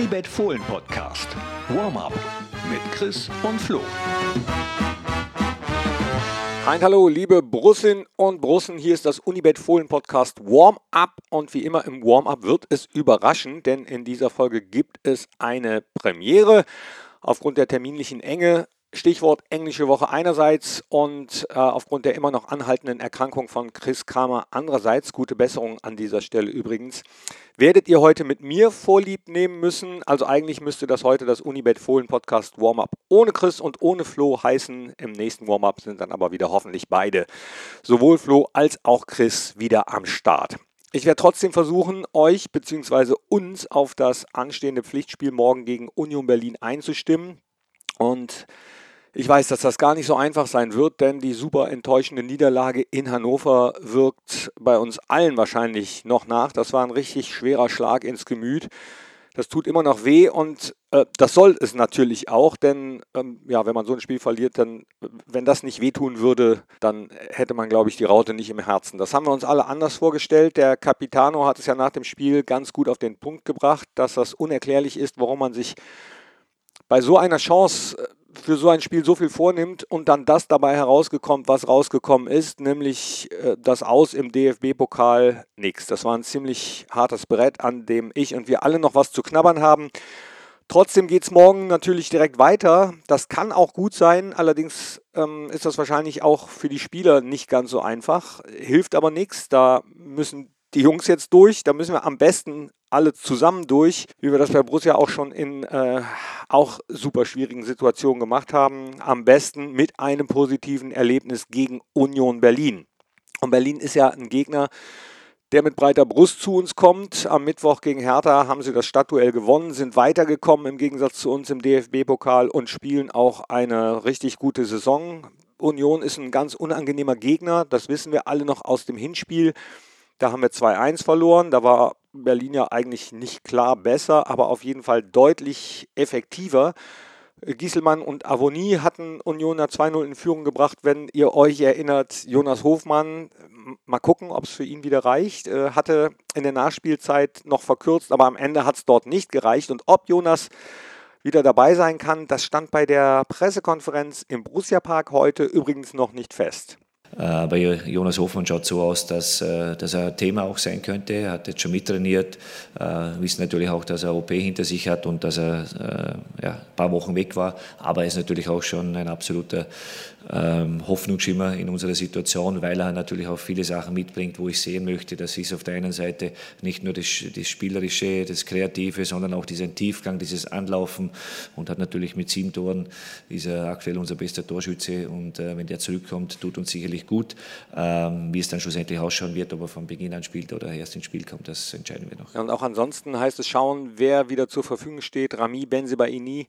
Unibet Fohlen Podcast. Warm-up mit Chris und Flo. Ein Hallo, liebe Brussen und Brussen. Hier ist das Unibet Fohlen Podcast Warm-up. Und wie immer im Warm-up wird es überraschen, denn in dieser Folge gibt es eine Premiere. Aufgrund der terminlichen Enge Stichwort englische Woche einerseits und äh, aufgrund der immer noch anhaltenden Erkrankung von Chris Kramer andererseits, gute Besserung an dieser Stelle übrigens, werdet ihr heute mit mir Vorlieb nehmen müssen. Also eigentlich müsste das heute das Unibet Fohlen Podcast Warm-up ohne Chris und ohne Flo heißen. Im nächsten Warm-up sind dann aber wieder hoffentlich beide, sowohl Flo als auch Chris, wieder am Start. Ich werde trotzdem versuchen, euch bzw. uns auf das anstehende Pflichtspiel morgen gegen Union Berlin einzustimmen. Und ich weiß, dass das gar nicht so einfach sein wird, denn die super enttäuschende Niederlage in Hannover wirkt bei uns allen wahrscheinlich noch nach. Das war ein richtig schwerer Schlag ins Gemüt. Das tut immer noch weh und äh, das soll es natürlich auch, denn ähm, ja, wenn man so ein Spiel verliert, dann, wenn das nicht wehtun würde, dann hätte man, glaube ich, die Raute nicht im Herzen. Das haben wir uns alle anders vorgestellt. Der Capitano hat es ja nach dem Spiel ganz gut auf den Punkt gebracht, dass das unerklärlich ist, warum man sich bei so einer Chance äh, für so ein Spiel so viel vornimmt und dann das dabei herausgekommen, was rausgekommen ist, nämlich äh, das Aus im DFB-Pokal nichts. Das war ein ziemlich hartes Brett, an dem ich und wir alle noch was zu knabbern haben. Trotzdem geht es morgen natürlich direkt weiter. Das kann auch gut sein, allerdings ähm, ist das wahrscheinlich auch für die Spieler nicht ganz so einfach. Hilft aber nichts. Da müssen die Jungs jetzt durch. Da müssen wir am besten alle zusammen durch, wie wir das bei Borussia auch schon in äh, auch super schwierigen Situationen gemacht haben. Am besten mit einem positiven Erlebnis gegen Union Berlin. Und Berlin ist ja ein Gegner, der mit breiter Brust zu uns kommt. Am Mittwoch gegen Hertha haben sie das Stadtduell gewonnen, sind weitergekommen im Gegensatz zu uns im DFB-Pokal und spielen auch eine richtig gute Saison. Union ist ein ganz unangenehmer Gegner, das wissen wir alle noch aus dem Hinspiel. Da haben wir 2-1 verloren. Da war Berlin ja eigentlich nicht klar besser, aber auf jeden Fall deutlich effektiver. Gieselmann und Avonie hatten Unioner 2-0 in Führung gebracht. Wenn ihr euch erinnert, Jonas Hofmann, mal gucken, ob es für ihn wieder reicht, äh, hatte in der Nachspielzeit noch verkürzt, aber am Ende hat es dort nicht gereicht. Und ob Jonas wieder dabei sein kann, das stand bei der Pressekonferenz im Borussia Park heute übrigens noch nicht fest. Äh, bei Jonas Hofmann schaut so aus, dass, äh, dass er Thema auch sein könnte. Er hat jetzt schon mittrainiert, äh, wissen natürlich auch, dass er OP hinter sich hat und dass er ja, ein paar Wochen weg war. Aber er ist natürlich auch schon ein absoluter Hoffnungsschimmer in unserer Situation, weil er natürlich auch viele Sachen mitbringt, wo ich sehen möchte, das ist auf der einen Seite nicht nur das, das Spielerische, das Kreative, sondern auch diesen Tiefgang, dieses Anlaufen und hat natürlich mit sieben Toren, ist er aktuell unser bester Torschütze und äh, wenn der zurückkommt, tut uns sicherlich gut. Ähm, wie es dann schlussendlich ausschauen wird, ob er von Beginn an spielt oder erst ins Spiel kommt, das entscheiden wir noch. Ja, und auch ansonsten heißt es schauen, wer wieder zur Verfügung steht. Rami Benzebaini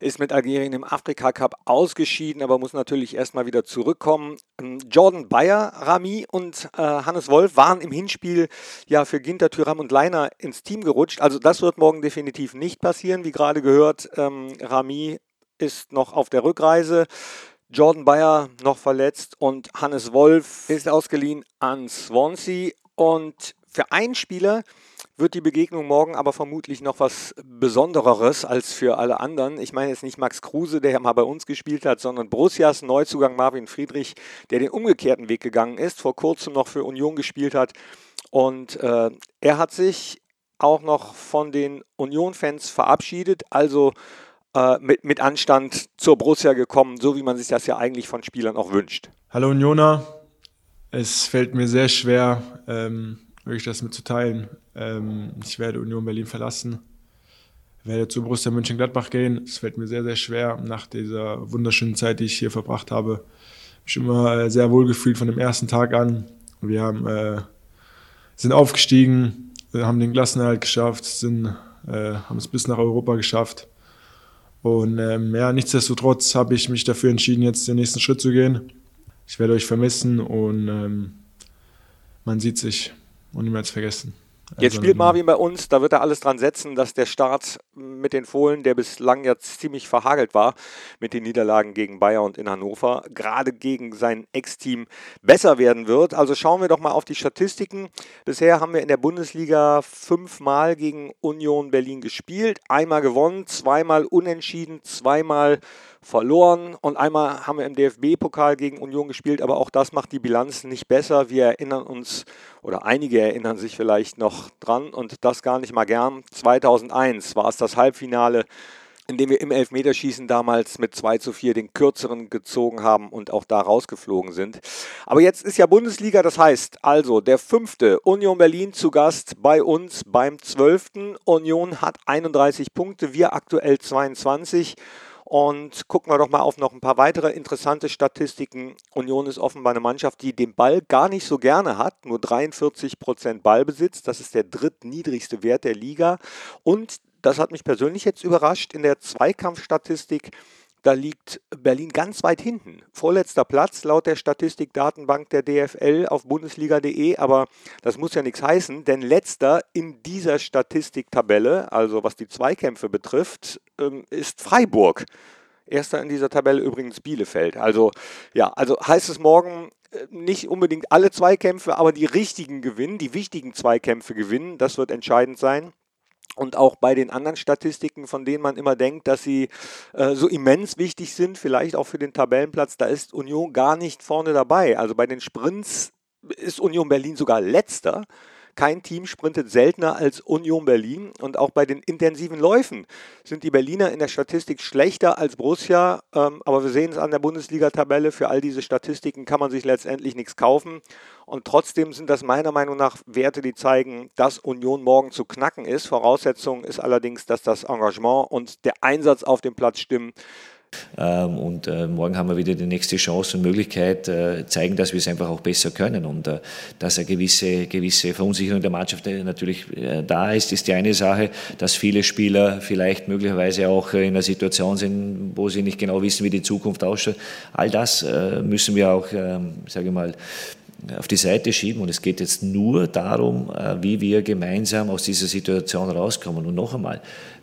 ist mit Algerien im Afrika Cup ausgeschieden, aber muss natürlich erstmal wieder zurückkommen. Ähm, Jordan Bayer, Rami und äh, Hannes Wolf waren im Hinspiel ja für Ginter, Thüram und Leiner ins Team gerutscht. Also das wird morgen definitiv nicht passieren. Wie gerade gehört, ähm, Rami ist noch auf der Rückreise. Jordan Bayer noch verletzt und Hannes Wolf ist ausgeliehen an Swansea. Und für einen Spieler wird die Begegnung morgen aber vermutlich noch was Besondereres als für alle anderen. Ich meine jetzt nicht Max Kruse, der ja mal bei uns gespielt hat, sondern Borussias Neuzugang Marvin Friedrich, der den umgekehrten Weg gegangen ist, vor kurzem noch für Union gespielt hat. Und äh, er hat sich auch noch von den Union-Fans verabschiedet, also äh, mit, mit Anstand zur Borussia gekommen, so wie man sich das ja eigentlich von Spielern auch wünscht. Hallo Unioner, es fällt mir sehr schwer, ähm, wirklich das mitzuteilen. Ähm, ich werde Union Berlin verlassen, werde zu Borussia Mönchengladbach gehen. Es fällt mir sehr, sehr schwer nach dieser wunderschönen Zeit, die ich hier verbracht habe. Ich habe mich immer äh, sehr wohl gefühlt von dem ersten Tag an. Wir haben, äh, sind aufgestiegen, wir haben den Klassenerhalt geschafft, sind, äh, haben es bis nach Europa geschafft. Und ähm, ja, nichtsdestotrotz habe ich mich dafür entschieden, jetzt den nächsten Schritt zu gehen. Ich werde euch vermissen und ähm, man sieht sich und niemals vergessen. Jetzt spielt Marvin bei uns, da wird er alles dran setzen, dass der Start mit den Fohlen, der bislang jetzt ziemlich verhagelt war, mit den Niederlagen gegen Bayer und in Hannover, gerade gegen sein Ex-Team besser werden wird. Also schauen wir doch mal auf die Statistiken. Bisher haben wir in der Bundesliga fünfmal gegen Union Berlin gespielt, einmal gewonnen, zweimal unentschieden, zweimal verloren und einmal haben wir im DFB-Pokal gegen Union gespielt, aber auch das macht die Bilanz nicht besser. Wir erinnern uns oder einige erinnern sich vielleicht noch dran und das gar nicht mal gern. 2001 war es das Halbfinale in dem wir im Elfmeterschießen damals mit 2 zu 4 den kürzeren gezogen haben und auch da rausgeflogen sind. Aber jetzt ist ja Bundesliga, das heißt also der fünfte Union Berlin zu Gast bei uns beim zwölften. Union hat 31 Punkte, wir aktuell 22. Und gucken wir doch mal auf noch ein paar weitere interessante Statistiken. Union ist offenbar eine Mannschaft, die den Ball gar nicht so gerne hat. Nur 43 Prozent Ballbesitz. Das ist der drittniedrigste Wert der Liga. Und das hat mich persönlich jetzt überrascht in der Zweikampfstatistik da liegt Berlin ganz weit hinten. Vorletzter Platz laut der Statistikdatenbank der DFL auf bundesliga.de, aber das muss ja nichts heißen, denn letzter in dieser Statistiktabelle, also was die Zweikämpfe betrifft, ähm, ist Freiburg. Erster in dieser Tabelle übrigens Bielefeld. Also ja, also heißt es morgen äh, nicht unbedingt alle Zweikämpfe, aber die richtigen gewinnen, die wichtigen Zweikämpfe gewinnen. Das wird entscheidend sein. Und auch bei den anderen Statistiken, von denen man immer denkt, dass sie äh, so immens wichtig sind, vielleicht auch für den Tabellenplatz, da ist Union gar nicht vorne dabei. Also bei den Sprints ist Union Berlin sogar letzter. Kein Team sprintet seltener als Union Berlin und auch bei den intensiven Läufen sind die Berliner in der Statistik schlechter als Borussia. Ähm, aber wir sehen es an der Bundesliga-Tabelle. Für all diese Statistiken kann man sich letztendlich nichts kaufen. Und trotzdem sind das meiner Meinung nach Werte, die zeigen, dass Union morgen zu knacken ist. Voraussetzung ist allerdings, dass das Engagement und der Einsatz auf dem Platz stimmen. Ähm, und äh, morgen haben wir wieder die nächste Chance und Möglichkeit, äh, zeigen, dass wir es einfach auch besser können. Und äh, dass eine gewisse, gewisse Verunsicherung der Mannschaft natürlich da ist, ist die eine Sache. Dass viele Spieler vielleicht möglicherweise auch in einer Situation sind, wo sie nicht genau wissen, wie die Zukunft ausschaut. All das müssen wir auch, ähm, sage ich mal, auf die Seite schieben. Und es geht jetzt nur darum, wie wir gemeinsam aus dieser Situation rauskommen. Und noch einmal,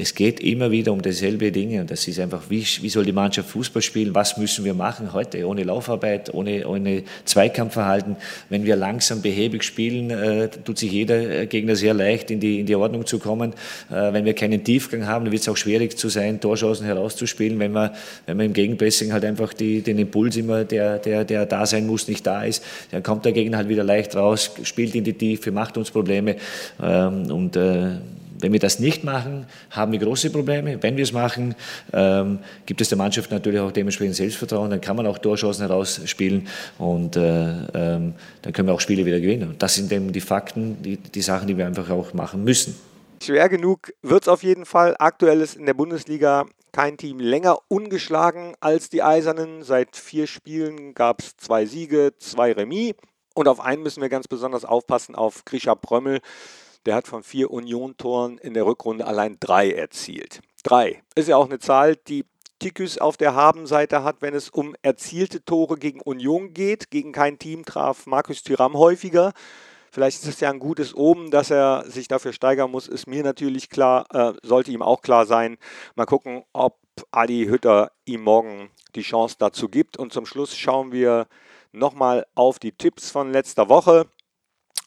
es geht immer wieder um dieselbe Dinge und das ist einfach, wie, wie soll die Mannschaft Fußball spielen, was müssen wir machen heute, ohne Laufarbeit, ohne, ohne Zweikampfverhalten. Wenn wir langsam behäbig spielen, äh, tut sich jeder Gegner sehr leicht, in die, in die Ordnung zu kommen. Äh, wenn wir keinen Tiefgang haben, dann wird es auch schwierig zu sein, Torchancen herauszuspielen, wenn wir, wenn wir im Gegenpressing halt einfach die, den Impuls immer, der, der, der da sein muss, nicht da ist, dann kommt der Gegner halt wieder leicht raus, spielt in die Tiefe, macht uns Probleme ähm, und äh, wenn wir das nicht machen, haben wir große Probleme. Wenn wir es machen, ähm, gibt es der Mannschaft natürlich auch dementsprechend Selbstvertrauen. Dann kann man auch Torchancen herausspielen und äh, ähm, dann können wir auch Spiele wieder gewinnen. Und das sind eben die Fakten, die, die Sachen, die wir einfach auch machen müssen. Schwer genug wird es auf jeden Fall. Aktuell ist in der Bundesliga kein Team länger ungeschlagen als die Eisernen. Seit vier Spielen gab es zwei Siege, zwei Remis. Und auf einen müssen wir ganz besonders aufpassen, auf Grisha Prömmel. Der hat von vier Union-Toren in der Rückrunde allein drei erzielt. Drei. Ist ja auch eine Zahl, die Tikus auf der Habenseite hat, wenn es um erzielte Tore gegen Union geht. Gegen kein Team traf Markus Thüram häufiger. Vielleicht ist es ja ein gutes Oben, dass er sich dafür steigern muss, ist mir natürlich klar, äh, sollte ihm auch klar sein. Mal gucken, ob Adi Hütter ihm morgen die Chance dazu gibt. Und zum Schluss schauen wir nochmal auf die Tipps von letzter Woche.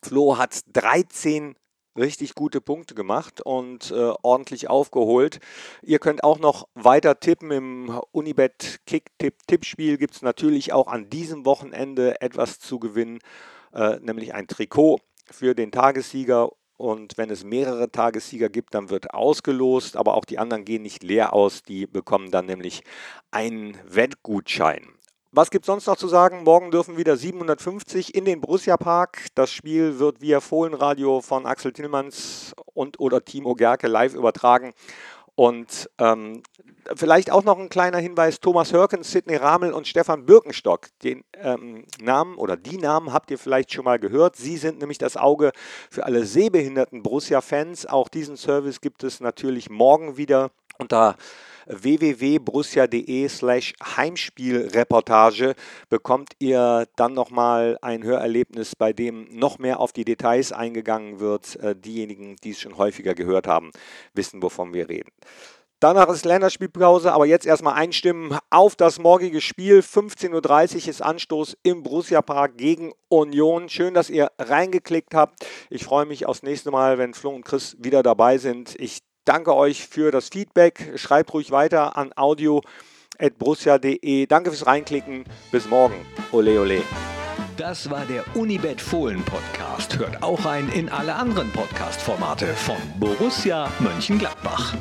Flo hat 13 richtig gute Punkte gemacht und äh, ordentlich aufgeholt. Ihr könnt auch noch weiter tippen. Im Unibet Kick-Tipp-Tippspiel gibt es natürlich auch an diesem Wochenende etwas zu gewinnen, äh, nämlich ein Trikot für den Tagessieger. Und wenn es mehrere Tagessieger gibt, dann wird ausgelost, aber auch die anderen gehen nicht leer aus. Die bekommen dann nämlich einen Wettgutschein. Was gibt es sonst noch zu sagen? Morgen dürfen wieder 750 in den Borussia Park. Das Spiel wird via Fohlenradio von Axel Tillmanns und oder Timo Gerke live übertragen. Und ähm, vielleicht auch noch ein kleiner Hinweis: Thomas Hörkens, Sidney Ramel und Stefan Birkenstock. Den ähm, Namen oder die Namen habt ihr vielleicht schon mal gehört. Sie sind nämlich das Auge für alle sehbehinderten Borussia-Fans. Auch diesen Service gibt es natürlich morgen wieder Unter www.borussia.de slash Heimspielreportage bekommt ihr dann nochmal ein Hörerlebnis, bei dem noch mehr auf die Details eingegangen wird. Äh, diejenigen, die es schon häufiger gehört haben, wissen, wovon wir reden. Danach ist Länderspielpause, aber jetzt erstmal einstimmen auf das morgige Spiel. 15.30 Uhr ist Anstoß im Borussia Park gegen Union. Schön, dass ihr reingeklickt habt. Ich freue mich aufs nächste Mal, wenn Flo und Chris wieder dabei sind. Ich danke euch für das Feedback. Schreibt ruhig weiter an audio.brussia.de. Danke fürs Reinklicken. Bis morgen. Ole, ole. Das war der Unibet Fohlen Podcast. Hört auch rein in alle anderen Podcast-Formate von Borussia Mönchengladbach.